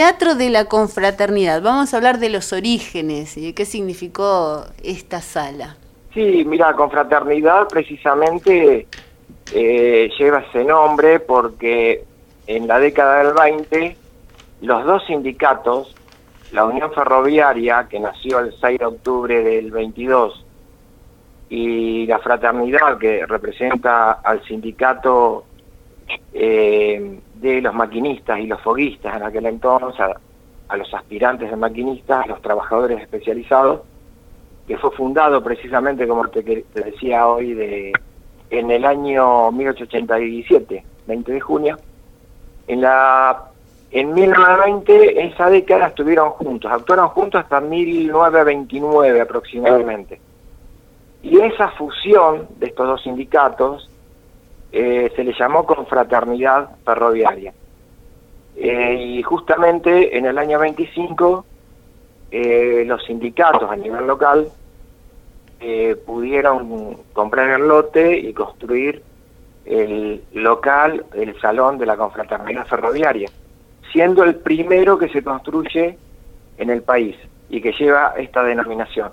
Teatro de la Confraternidad. Vamos a hablar de los orígenes y de qué significó esta sala. Sí, mira, Confraternidad precisamente eh, lleva ese nombre porque en la década del 20 los dos sindicatos, la Unión Ferroviaria, que nació el 6 de octubre del 22, y la Fraternidad, que representa al sindicato eh, de los maquinistas y los foguistas en aquel entonces, a, los aspirantes de maquinistas, a los trabajadores especializados, que fue fundado precisamente, como te, te decía hoy, de, en el año 1887, 20 de junio. En la en 1920, esa década, estuvieron juntos, actuaron juntos hasta 1929 aproximadamente. Y esa fusión de estos dos sindicatos eh, se le llamó confraternidad ferroviaria. Eh, y justamente en el año 25 eh, los sindicatos a nivel local pudieron comprar el lote y construir el local, el salón de la confraternidad ferroviaria, siendo el primero que se construye en el país y que lleva esta denominación.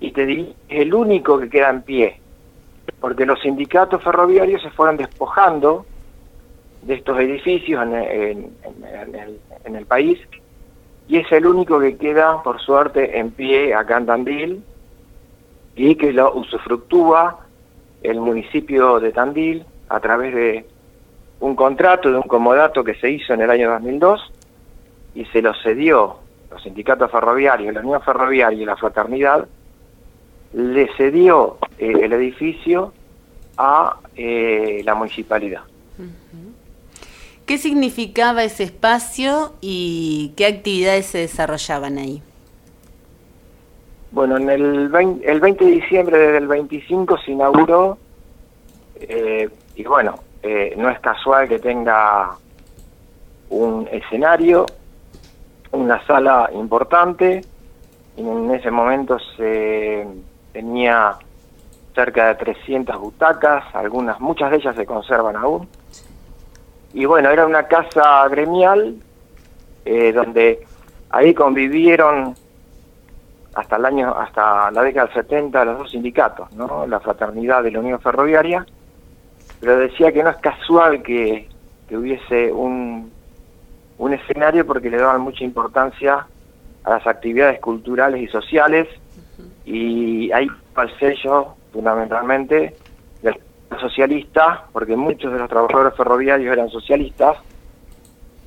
Y te diría, es el único que queda en pie porque los sindicatos ferroviarios se fueron despojando de estos edificios en, el, país y es el único que queda, por suerte, en pie acá en Tandil y que lo usufructúa el municipio de Tandil a través de un contrato, de un comodato que se hizo en el año 2002 y se lo cedió los sindicatos ferroviarios, la Unión Ferroviaria y la Fraternidad le cedió eh, el edificio a eh, la municipalidad. ¿Qué significaba ese espacio y qué actividades se desarrollaban ahí? Bueno, en el 20, el 20 de diciembre del 25 se inauguró eh, y bueno, no es casual que tenga un escenario, una sala importante. En ese momento se tenía cerca de 300 butacas, algunas, muchas de ellas se conservan aún. Y bueno, era una casa gremial eh, donde ahí convivieron hasta el año, hasta la década del 70 los dos sindicatos, ¿no? La fraternidad de la Unión Ferroviaria, pero decía que no es casual que, que hubiese un, un escenario porque le daban mucha importancia a las actividades culturales y sociales y ahí el sello fundamentalmente del socialista, porque muchos de los trabajadores ferroviarios eran socialistas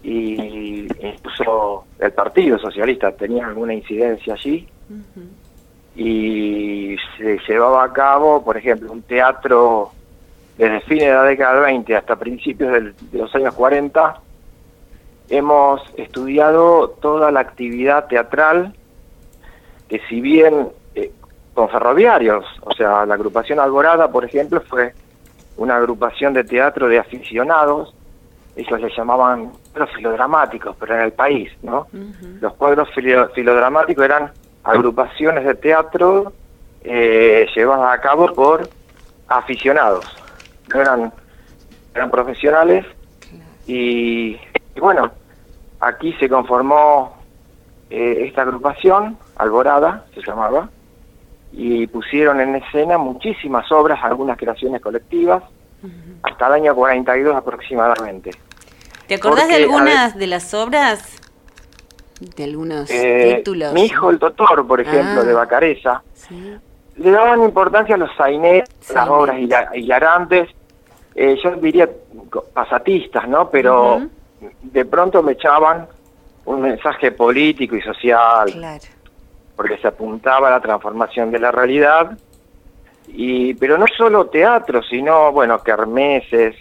y incluso el Partido Socialista tenía alguna incidencia allí y se llevaba a cabo, por ejemplo, un teatro desde fines de la década del 20 hasta principios de los años 40. Hemos estudiado toda la actividad teatral que si bien con ferroviarios. O sea, la agrupación Alborada, por ejemplo, fue una agrupación de teatro de aficionados. Ellos le llamaban cuadros filodramáticos, pero en el país, ¿no? Los cuadros filodramáticos eran agrupaciones de teatro eh, llevadas a cabo por aficionados. No eran, eran profesionales y, bueno, aquí se conformó eh, esta agrupación, Alborada se llamaba, y pusieron en escena muchísimas obras, algunas creaciones colectivas, hasta el año 42 aproximadamente. ¿Te acordás de algunas de las obras? De algunos eh, títulos. Mi hijo el Totor, por ejemplo, ah, de Bacareza. Le daban importancia a los sainetes, las obras hilarantes, eh, yo diría pasatistas, ¿no? Pero de pronto me echaban un mensaje político y social. Claro porque se apuntaba a la transformación de la realidad, y, pero no solo teatro, sino, bueno, kermeses,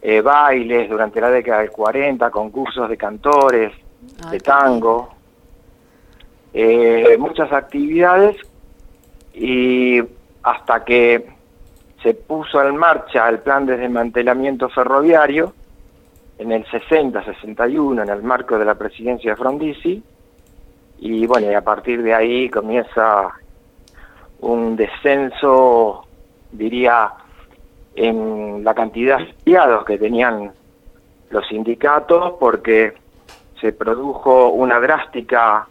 eh, bailes durante la década del 40, concursos de cantores, ah, de tango, eh, muchas actividades, y hasta que se puso en marcha el plan de desmantelamiento ferroviario, en el 60-61, en el marco de la presidencia de Frondizi, y bueno, y a partir de ahí comienza un descenso, diría, en la cantidad de empleados que tenían los sindicatos, porque se produjo una drástica,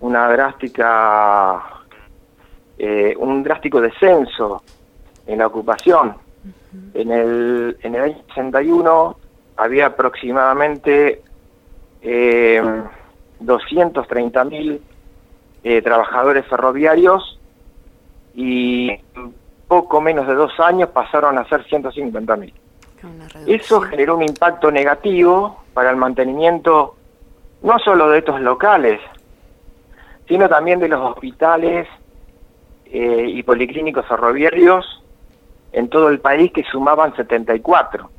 una drástica, eh, un drástico descenso en la ocupación. En el, en el año 61 había aproximadamente eh, 230.000 eh, trabajadores ferroviarios y poco menos de dos años pasaron a ser 150.000. Eso generó un impacto negativo para el mantenimiento no solo de estos locales, sino también de los hospitales eh, y policlínicos ferroviarios en todo el país que sumaban 74.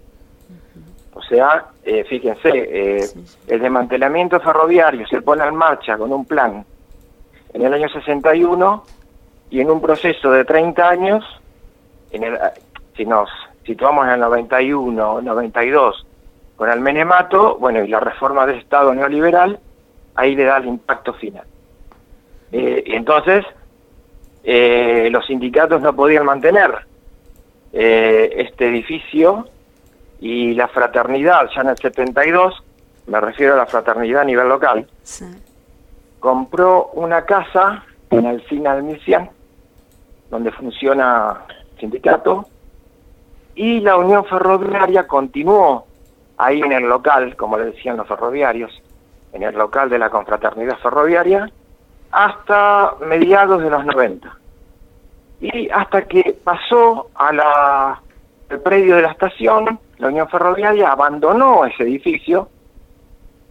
O sea, eh, fíjense, eh, el desmantelamiento ferroviario se pone en marcha con un plan en el año 61 y en un proceso de 30 años, en el, si nos situamos en el 91, 92, con el menemato, bueno, y la reforma del Estado neoliberal, ahí le da el impacto final. Eh, y entonces, eh, los sindicatos no podían mantener eh, este edificio y la fraternidad, ya en el 72, me refiero a la fraternidad a nivel local, compró una casa en el Final Misian, donde funciona sindicato, y la Unión Ferroviaria continuó ahí en el local, como le decían los ferroviarios, en el local de la confraternidad ferroviaria, hasta mediados de los 90. Y hasta que pasó a la, el predio de la estación, la Unión Ferroviaria abandonó ese edificio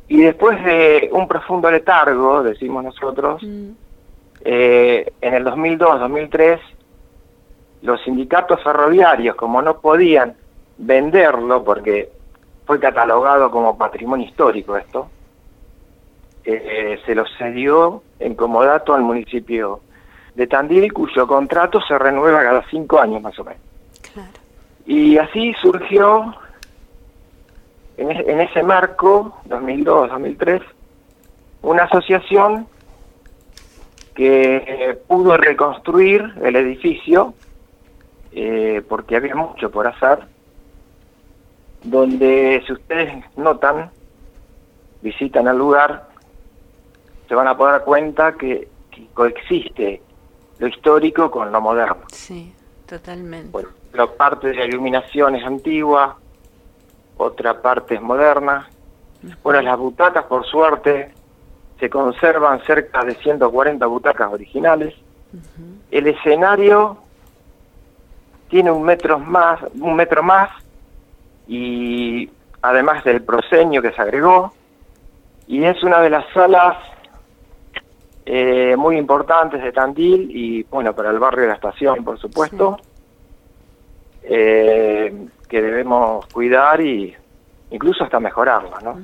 y después de un profundo letargo, decimos nosotros, mm. eh, en el 2002-2003, los sindicatos ferroviarios, como no podían venderlo, porque fue catalogado como patrimonio histórico esto, eh, se lo cedió en comodato al municipio de Tandil, cuyo contrato se renueva cada cinco años más o menos. Y así surgió, en, en ese marco, 2002-2003, una asociación que pudo reconstruir el edificio eh, porque había mucho por hacer, donde si ustedes notan, visitan el lugar, se van a poder dar cuenta que, coexiste lo histórico con lo moderno. Sí, totalmente. Bueno, la parte de la iluminación es antigua, otra parte es moderna. Bueno, las butacas, por suerte, se conservan cerca de 140 butacas originales. El escenario tiene un metro más, un metro más y además del proscenio que se agregó y es una de las salas eh, muy importantes de Tandil y bueno para el barrio de la estación por supuesto eh, que debemos cuidar y incluso hasta mejorarla ¿no?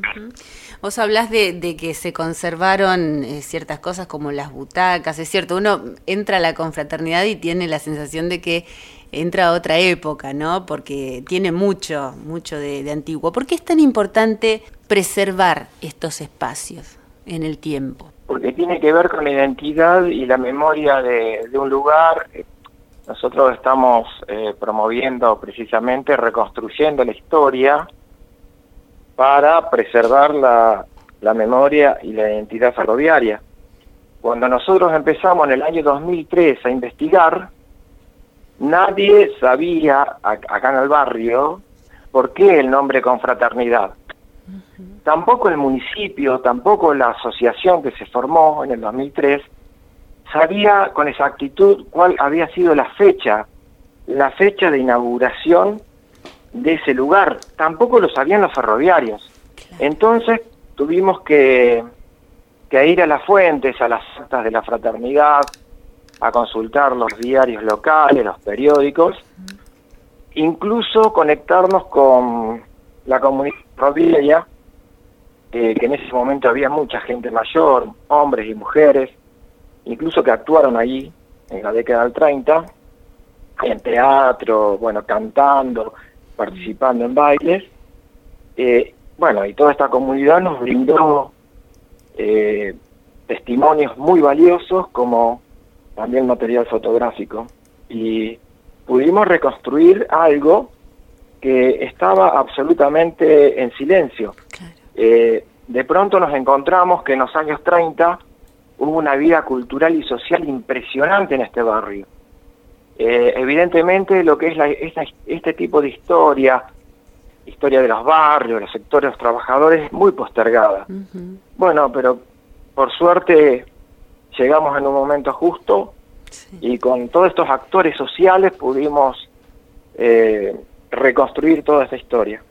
Vos hablás de, que se conservaron eh, ciertas cosas como las butacas, es cierto, uno entra a la confraternidad y tiene la sensación de que entra a otra época, ¿no? Porque tiene mucho, mucho de, antiguo. ¿Por qué es tan importante preservar estos espacios en el tiempo? Porque tiene que ver con la identidad y la memoria de, un lugar. Nosotros estamos eh, promoviendo precisamente, reconstruyendo la historia para preservar la, la memoria y la identidad ferroviaria. Cuando nosotros empezamos en el año 2003 a investigar, nadie sabía acá en el barrio por qué el nombre confraternidad. Tampoco el municipio, tampoco la asociación que se formó en el 2003 sabía con exactitud cuál había sido la fecha, la fecha de inauguración de ese lugar. Tampoco lo sabían los ferroviarios. Entonces tuvimos que, que ir a las fuentes, a las actas de la fraternidad, a consultar los diarios locales, los periódicos, incluso conectarnos con la comunidad ferroviaria, que en ese momento había mucha gente mayor, hombres y mujeres, incluso que actuaron allí en la década del 30, en teatro, bueno, cantando, participando en bailes. Eh, bueno, y toda esta comunidad nos brindó eh, testimonios muy valiosos como también material fotográfico. Y pudimos reconstruir algo que estaba absolutamente en silencio. Eh, de pronto nos encontramos que en los años 30 hubo una vida cultural y social impresionante en este barrio. Eh, evidentemente lo que es este tipo de historia, historia de los barrios, los sectores, los trabajadores, muy postergada. Bueno, pero por suerte llegamos en un momento justo y con todos estos actores sociales pudimos eh, reconstruir toda esta historia.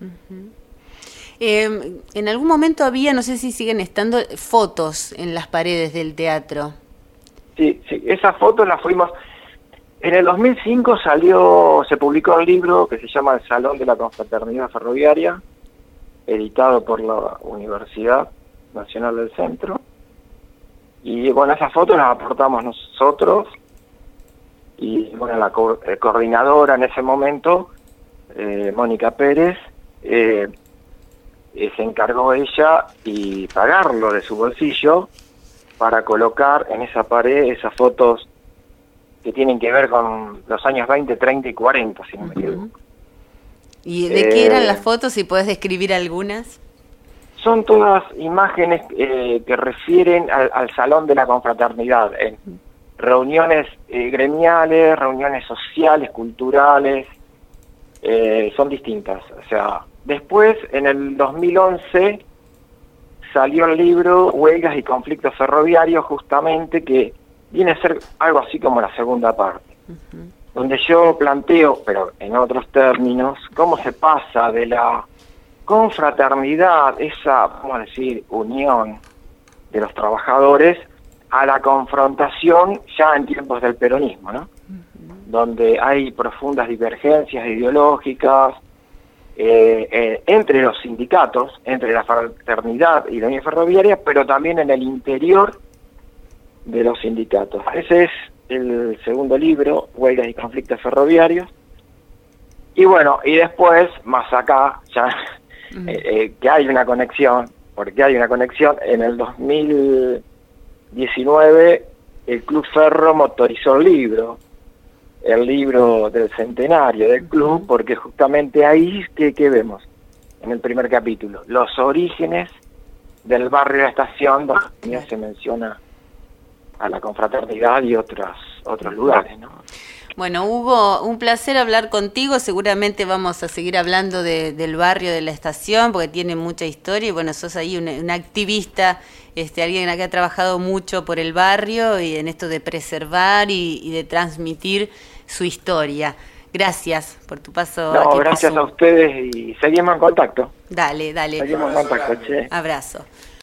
Em, en algún momento había, no sé si siguen estando, fotos en las paredes del teatro. Sí, sí, esas fotos las fuimos... En el 2005 salió, se publicó un libro que se llama El Salón de la Confraternidad Ferroviaria, editado por la Universidad Nacional del Centro. Y bueno, esas fotos las aportamos nosotros y bueno, la eh, coordinadora en ese momento, eh, Mónica Pérez, eh, se encargó ella y pagarlo de su bolsillo para colocar en esa pared esas fotos que tienen que ver con los años 20, 30 y 40, si no me equivoco. ¿Y de qué eran las fotos? Si puedes describir algunas. Son todas imágenes que refieren al, al, Salón de la Confraternidad, en, reuniones eh, gremiales, reuniones sociales, culturales, eh, son distintas. O sea, después, en el 2011, salió el libro Huelgas y Conflictos Ferroviarios, justamente, que viene a ser algo así como la segunda parte, donde yo planteo, pero en otros términos, cómo se pasa de la confraternidad, esa, vamos a decir, unión de los trabajadores, a la confrontación ya en tiempos del peronismo, ¿no? Donde hay profundas divergencias ideológicas eh, eh, entre los sindicatos, entre la fraternidad y la Unión Ferroviaria, pero también en el interior de los sindicatos. Ese es el segundo libro, Huelgas y Conflictos Ferroviarios. Y bueno, y después, más acá, ya eh, que hay una conexión, porque hay una conexión, en el 2000 19 el Club Ferro motorizó el libro, el libro del centenario del club, porque justamente ahí que, que vemos en el primer capítulo, los orígenes del barrio de la estación, donde se menciona a la confraternidad y otros, otros lugares, ¿no? Bueno, Hugo, un placer hablar contigo. Seguramente vamos a seguir hablando del barrio de la estación porque tiene mucha historia y bueno, sos ahí un, activista, este, alguien que ha trabajado mucho por el barrio y en esto de preservar y, de transmitir su historia. Gracias por tu paso. No, gracias a ustedes y seguimos en contacto. Dale, dale. Seguimos en contacto, che. Abrazo.